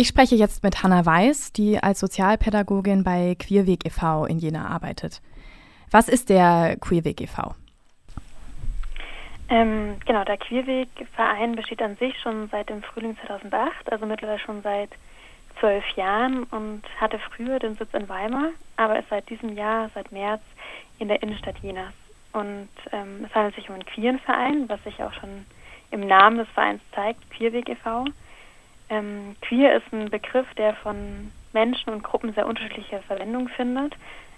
Ich spreche jetzt mit Hanna Weiß, die als Sozialpädagogin bei Queerweg e.V. in Jena arbeitet. Was ist der Queerweg e.V.? Ähm, genau, der Queerweg-Verein besteht an sich schon seit dem Frühling 2008, also mittlerweile schon seit zwölf Jahren und hatte früher den Sitz in Weimar, aber ist seit diesem Jahr, seit März, in der Innenstadt Jenas. Und ähm, es handelt sich um einen queeren Verein, was sich auch schon im Namen des Vereins zeigt, Queerweg e.V. Ähm, queer ist ein Begriff, der von Menschen und Gruppen sehr unterschiedliche Verwendung findet.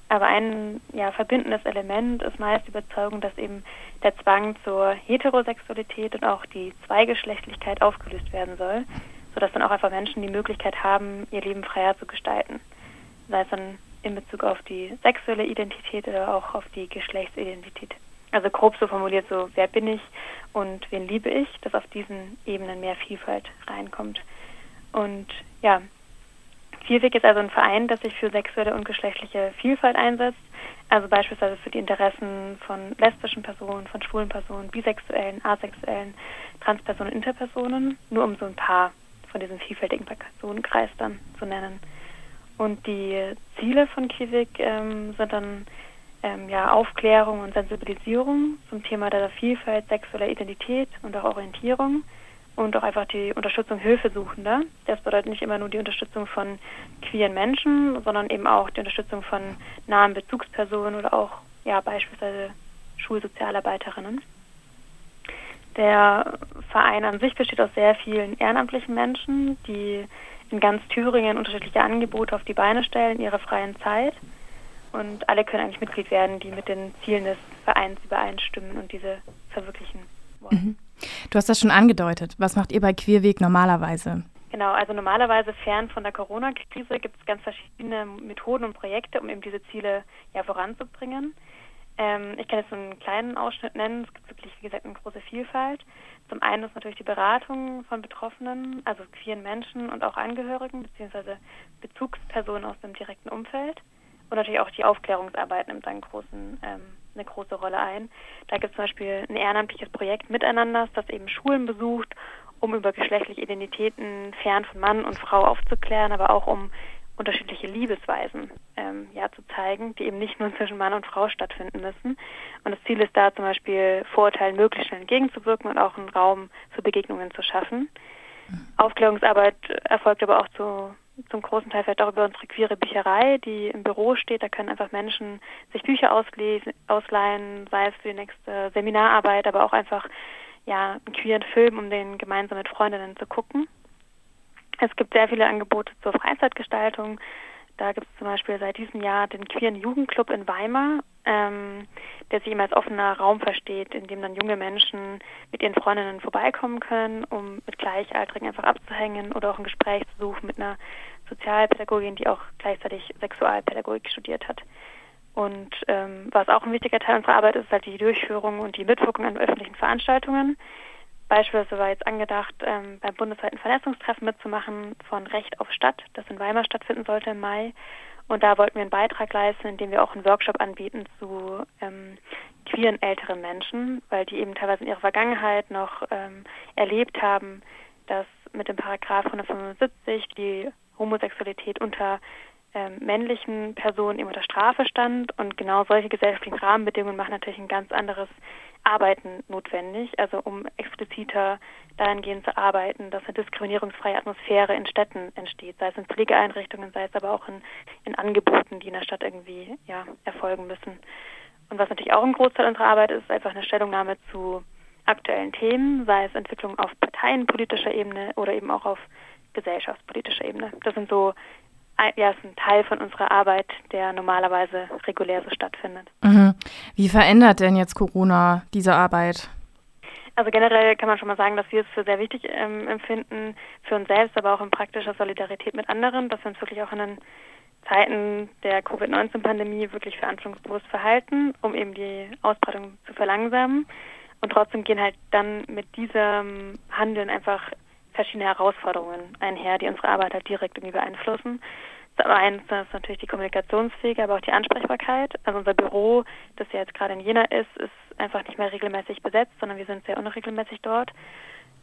Aber ein ja, verbindendes Element ist meist die Überzeugung, dass eben der Zwang zur Heterosexualität und auch die Zweigeschlechtlichkeit aufgelöst werden soll, sodass dann auch einfach Menschen die Möglichkeit haben, ihr Leben freier zu gestalten. Sei es dann in Bezug auf die sexuelle Identität oder auch auf die Geschlechtsidentität. Also grob so formuliert so, wer bin ich und wen liebe ich, dass auf diesen Ebenen mehr Vielfalt reinkommt. Und ja, Vielweg ist also ein Verein, das sich für sexuelle und geschlechtliche Vielfalt einsetzt, also beispielsweise für die Interessen von lesbischen Personen, von schwulen Personen, bisexuellen, asexuellen, Transpersonen, Interpersonen, nur um so ein paar von diesem vielfältigen Personenkreis dann zu nennen. Und die Ziele von Kiewig ähm, sind dann ähm, ja, Aufklärung und Sensibilisierung zum Thema der Vielfalt sexueller Identität und auch Orientierung und auch einfach die Unterstützung Hilfesuchender. Das bedeutet nicht immer nur die Unterstützung von queeren Menschen, sondern eben auch die Unterstützung von nahen Bezugspersonen oder auch ja beispielsweise Schulsozialarbeiterinnen. Der Verein an sich besteht aus sehr vielen ehrenamtlichen Menschen, die in ganz Thüringen unterschiedliche Angebote auf die Beine stellen in ihrer freien Zeit. Und alle können eigentlich Mitglied werden, die mit den Zielen des Vereins übereinstimmen und diese verwirklichen wollen. Mhm. Du hast das schon angedeutet. Was macht ihr bei Queerweg normalerweise? Genau, also normalerweise fern von der Corona-Krise gibt es ganz verschiedene Methoden und Projekte, um eben diese Ziele ja voranzubringen. Ähm, ich kann jetzt einen kleinen Ausschnitt nennen. Es gibt wirklich, wie gesagt, eine große Vielfalt. Zum einen ist natürlich die Beratung von Betroffenen, also queeren Menschen und auch Angehörigen bzw. Bezugspersonen aus dem direkten Umfeld. Und natürlich auch die Aufklärungsarbeit nimmt einen großen ähm, eine große Rolle ein. Da gibt es zum Beispiel ein ehrenamtliches Projekt Miteinander, das eben Schulen besucht, um über geschlechtliche Identitäten fern von Mann und Frau aufzuklären, aber auch um unterschiedliche Liebesweisen ähm, ja, zu zeigen, die eben nicht nur zwischen Mann und Frau stattfinden müssen. Und das Ziel ist da zum Beispiel Vorurteilen möglichst schnell entgegenzuwirken und auch einen Raum für Begegnungen zu schaffen. Mhm. Aufklärungsarbeit erfolgt aber auch zu zum großen Teil vielleicht auch über unsere queere Bücherei, die im Büro steht. Da können einfach Menschen sich Bücher auslesen, ausleihen, sei es für die nächste Seminararbeit, aber auch einfach ja, einen queeren Film, um den gemeinsam mit Freundinnen zu gucken. Es gibt sehr viele Angebote zur Freizeitgestaltung. Da gibt es zum Beispiel seit diesem Jahr den Queeren Jugendclub in Weimar, ähm, der sich immer als offener Raum versteht, in dem dann junge Menschen mit ihren Freundinnen vorbeikommen können, um mit Gleichaltrigen einfach abzuhängen oder auch ein Gespräch zu suchen mit einer Sozialpädagogin, die auch gleichzeitig Sexualpädagogik studiert hat. Und ähm, was auch ein wichtiger Teil unserer Arbeit ist, halt die Durchführung und die Mitwirkung an öffentlichen Veranstaltungen. Beispielsweise war jetzt angedacht, ähm, beim bundesweiten Vernetzungstreffen mitzumachen von Recht auf Stadt, das in Weimar stattfinden sollte im Mai. Und da wollten wir einen Beitrag leisten, indem wir auch einen Workshop anbieten zu ähm, queeren älteren Menschen, weil die eben teilweise in ihrer Vergangenheit noch ähm, erlebt haben, dass mit dem Paragraph 175 die Homosexualität unter ähm, männlichen Personen eben unter Strafe stand. Und genau solche gesellschaftlichen Rahmenbedingungen machen natürlich ein ganz anderes Arbeiten notwendig, also um expliziter dahingehend zu arbeiten, dass eine diskriminierungsfreie Atmosphäre in Städten entsteht, sei es in Pflegeeinrichtungen, sei es aber auch in, in Angeboten, die in der Stadt irgendwie ja, erfolgen müssen. Und was natürlich auch ein Großteil unserer Arbeit ist, ist einfach eine Stellungnahme zu aktuellen Themen, sei es Entwicklung auf parteienpolitischer Ebene oder eben auch auf gesellschaftspolitischer Ebene. Das sind so ja, ist ein Teil von unserer Arbeit, der normalerweise regulär so stattfindet. Mhm. Wie verändert denn jetzt Corona diese Arbeit? Also generell kann man schon mal sagen, dass wir es für sehr wichtig ähm, empfinden, für uns selbst, aber auch in praktischer Solidarität mit anderen, dass wir uns wirklich auch in den Zeiten der Covid-19-Pandemie wirklich verantwortungsbewusst verhalten, um eben die Ausbreitung zu verlangsamen. Und trotzdem gehen halt dann mit diesem Handeln einfach verschiedene Herausforderungen einher, die unsere Arbeit halt direkt irgendwie beeinflussen. Das eins ist natürlich die Kommunikationsfähigkeit, aber auch die Ansprechbarkeit. Also unser Büro, das ja jetzt gerade in Jena ist, ist einfach nicht mehr regelmäßig besetzt, sondern wir sind sehr unregelmäßig dort.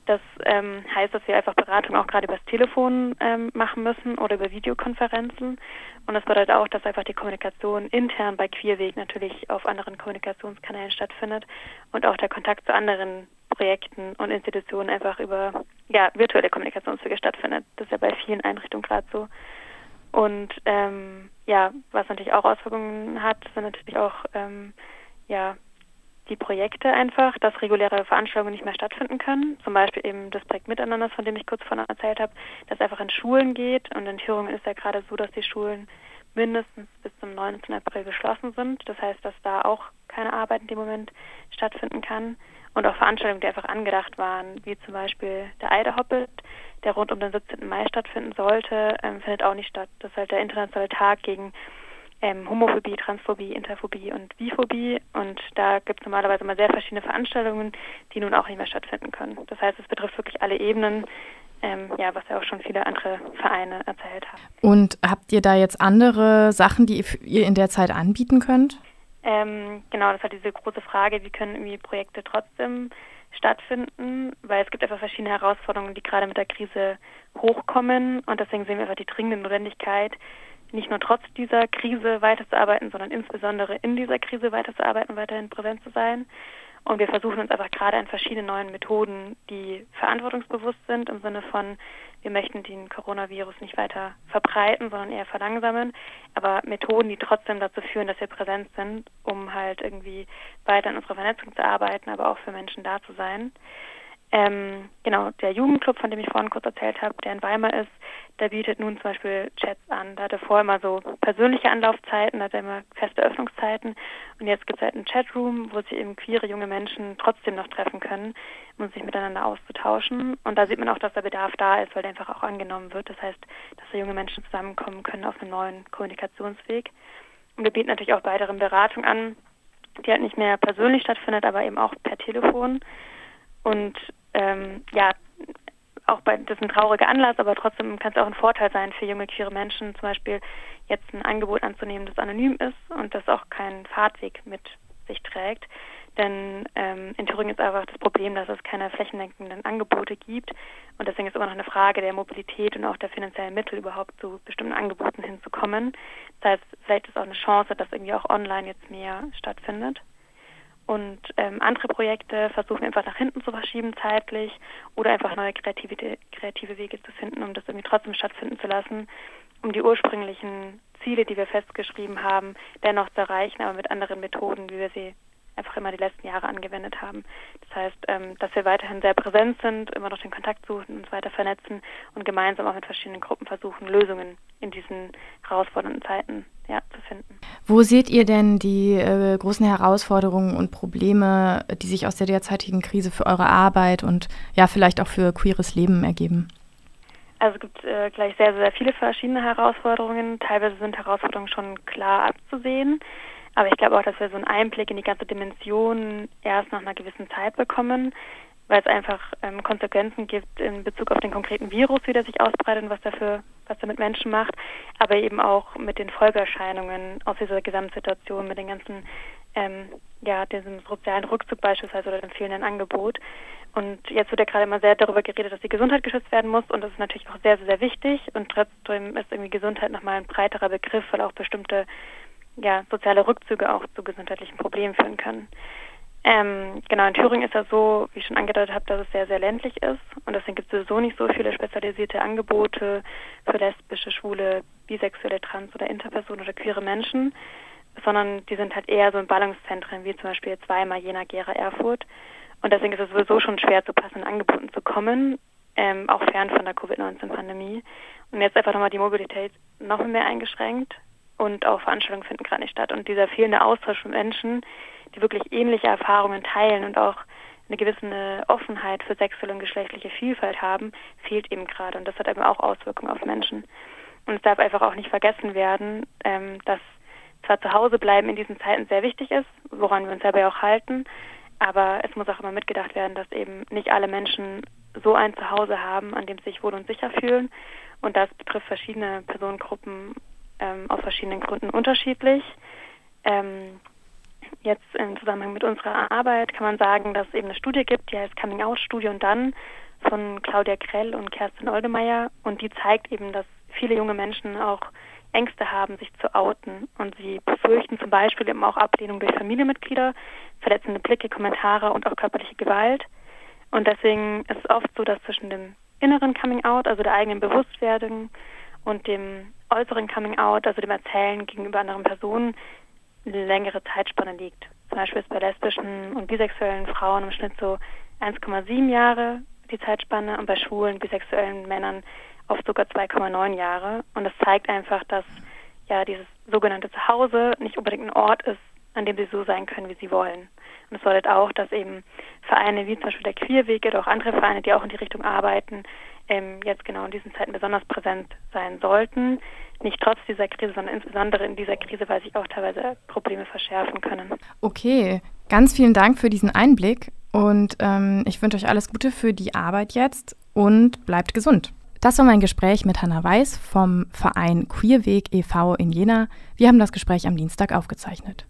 Das ähm, heißt, dass wir einfach Beratung auch gerade übers Telefon ähm, machen müssen oder über Videokonferenzen. Und das bedeutet auch, dass einfach die Kommunikation intern bei Queerweg natürlich auf anderen Kommunikationskanälen stattfindet und auch der Kontakt zu anderen Projekten und Institutionen einfach über ja, virtuelle Kommunikationswege stattfindet. Das ist ja bei vielen Einrichtungen gerade so. Und ähm, ja, was natürlich auch Auswirkungen hat, sind natürlich auch ähm, ja, die Projekte einfach, dass reguläre Veranstaltungen nicht mehr stattfinden können. Zum Beispiel eben das Projekt Miteinander, von dem ich kurz vorhin erzählt habe, das einfach in Schulen geht. Und in Thüringen ist ja gerade so, dass die Schulen mindestens bis zum 19. April geschlossen sind. Das heißt, dass da auch keine Arbeit in dem Moment stattfinden kann. Und auch Veranstaltungen, die einfach angedacht waren, wie zum Beispiel der Eidehoppet, der rund um den 17. Mai stattfinden sollte, ähm, findet auch nicht statt. Das ist halt der internationale Tag gegen ähm, Homophobie, Transphobie, Interphobie und Biphobie. Und da gibt es normalerweise mal sehr verschiedene Veranstaltungen, die nun auch nicht mehr stattfinden können. Das heißt, es betrifft wirklich alle Ebenen, ähm, ja, was ja auch schon viele andere Vereine erzählt haben. Und habt ihr da jetzt andere Sachen, die ihr in der Zeit anbieten könnt? Ähm, genau, das hat diese große Frage, wie können irgendwie Projekte trotzdem stattfinden, weil es gibt einfach verschiedene Herausforderungen, die gerade mit der Krise hochkommen und deswegen sehen wir einfach die dringende Notwendigkeit, nicht nur trotz dieser Krise weiterzuarbeiten, sondern insbesondere in dieser Krise weiterzuarbeiten, weiterhin präsent zu sein. Und wir versuchen uns einfach gerade an verschiedenen neuen Methoden, die verantwortungsbewusst sind, im Sinne von, wir möchten den Coronavirus nicht weiter verbreiten, sondern eher verlangsamen, aber Methoden, die trotzdem dazu führen, dass wir präsent sind, um halt irgendwie weiter an unserer Vernetzung zu arbeiten, aber auch für Menschen da zu sein. Ähm, genau, der Jugendclub, von dem ich vorhin kurz erzählt habe, der in Weimar ist, der bietet nun zum Beispiel Chats an. Da hatte vorher immer so persönliche Anlaufzeiten, da hatte immer feste Öffnungszeiten. Und jetzt gibt es halt einen Chatroom, wo sich eben queere junge Menschen trotzdem noch treffen können, um sich miteinander auszutauschen. Und da sieht man auch, dass der Bedarf da ist, weil der einfach auch angenommen wird. Das heißt, dass da junge Menschen zusammenkommen können auf einem neuen Kommunikationsweg. Und wir bieten natürlich auch weitere Beratung an, die halt nicht mehr persönlich stattfindet, aber eben auch per Telefon. Und ähm, ja, auch bei, das ist ein trauriger Anlass, aber trotzdem kann es auch ein Vorteil sein für junge queere Menschen, zum Beispiel jetzt ein Angebot anzunehmen, das anonym ist und das auch keinen Fahrtweg mit sich trägt. Denn ähm, in Thüringen ist einfach das Problem, dass es keine flächendeckenden Angebote gibt. Und deswegen ist immer noch eine Frage der Mobilität und auch der finanziellen Mittel, überhaupt zu bestimmten Angeboten hinzukommen. Das heißt, vielleicht ist auch eine Chance, dass irgendwie auch online jetzt mehr stattfindet. Und ähm, andere Projekte versuchen einfach nach hinten zu verschieben zeitlich oder einfach neue kreative, kreative Wege zu finden, um das irgendwie trotzdem stattfinden zu lassen, um die ursprünglichen Ziele, die wir festgeschrieben haben, dennoch zu erreichen, aber mit anderen Methoden, wie wir sie einfach immer die letzten Jahre angewendet haben. Das heißt, ähm, dass wir weiterhin sehr präsent sind, immer noch den Kontakt suchen, uns weiter vernetzen und gemeinsam auch mit verschiedenen Gruppen versuchen, Lösungen in diesen herausfordernden Zeiten ja, zu finden. Wo seht ihr denn die äh, großen Herausforderungen und Probleme, die sich aus der derzeitigen Krise für eure Arbeit und ja vielleicht auch für queeres Leben ergeben? Also es gibt äh, gleich sehr, sehr viele verschiedene Herausforderungen. Teilweise sind Herausforderungen schon klar abzusehen. Aber ich glaube auch, dass wir so einen Einblick in die ganze Dimension erst nach einer gewissen Zeit bekommen, weil es einfach ähm, Konsequenzen gibt in Bezug auf den konkreten Virus, wie der sich ausbreitet und was dafür, was er mit Menschen macht, aber eben auch mit den Folgeerscheinungen aus dieser Gesamtsituation, mit den ganzen, ähm, ja, diesem sozialen Rückzug beispielsweise oder dem fehlenden Angebot. Und jetzt wird ja gerade immer sehr darüber geredet, dass die Gesundheit geschützt werden muss und das ist natürlich auch sehr, sehr, sehr wichtig und trotzdem ist irgendwie Gesundheit nochmal ein breiterer Begriff, weil auch bestimmte ja, soziale Rückzüge auch zu gesundheitlichen Problemen führen können. Ähm, genau, in Thüringen ist das so, wie ich schon angedeutet habe, dass es sehr, sehr ländlich ist und deswegen gibt es sowieso nicht so viele spezialisierte Angebote für lesbische, schwule, bisexuelle, trans- oder interpersonen oder queere Menschen, sondern die sind halt eher so in Ballungszentren, wie zum Beispiel Weimar, Jena, Gera, Erfurt. Und deswegen ist es sowieso schon schwer, zu passenden Angeboten zu kommen, ähm, auch fern von der Covid-19-Pandemie. Und jetzt einfach nochmal die Mobilität noch mehr eingeschränkt und auch Veranstaltungen finden gerade nicht statt. Und dieser fehlende Austausch von Menschen, die wirklich ähnliche Erfahrungen teilen und auch eine gewisse Offenheit für sexuelle und geschlechtliche Vielfalt haben, fehlt eben gerade. Und das hat eben auch Auswirkungen auf Menschen. Und es darf einfach auch nicht vergessen werden, ähm, dass zwar zu Hause bleiben in diesen Zeiten sehr wichtig ist, woran wir uns dabei auch halten, aber es muss auch immer mitgedacht werden, dass eben nicht alle Menschen so ein Zuhause haben, an dem sie sich wohl und sicher fühlen. Und das betrifft verschiedene Personengruppen ähm, aus verschiedenen Gründen unterschiedlich. Ähm, jetzt im Zusammenhang mit unserer Arbeit kann man sagen, dass es eben eine Studie gibt, die heißt Coming Out Studie und dann von Claudia Krell und Kerstin Oldemeyer und die zeigt eben, dass viele junge Menschen auch Ängste haben, sich zu outen und sie befürchten zum Beispiel eben auch Ablehnung durch Familienmitglieder, verletzende Blicke, Kommentare und auch körperliche Gewalt. Und deswegen ist es oft so, dass zwischen dem inneren Coming Out, also der eigenen Bewusstwerdung und dem äußeren Coming Out, also dem Erzählen gegenüber anderen Personen, eine längere Zeitspanne liegt. Zum Beispiel ist bei lesbischen und bisexuellen Frauen im Schnitt so 1,7 Jahre die Zeitspanne und bei schwulen, bisexuellen Männern oft sogar 2,9 Jahre. Und das zeigt einfach, dass ja dieses sogenannte Zuhause nicht unbedingt ein Ort ist, an dem sie so sein können, wie sie wollen. Und es bedeutet auch, dass eben Vereine wie zum Beispiel der Queerweg oder auch andere Vereine, die auch in die Richtung arbeiten, ähm, jetzt genau in diesen Zeiten besonders präsent sein sollten. Nicht trotz dieser Krise, sondern insbesondere in dieser Krise, weil sich auch teilweise Probleme verschärfen können. Okay, ganz vielen Dank für diesen Einblick und ähm, ich wünsche euch alles Gute für die Arbeit jetzt und bleibt gesund. Das war mein Gespräch mit Hanna Weiß vom Verein Queerweg e.V. in Jena. Wir haben das Gespräch am Dienstag aufgezeichnet.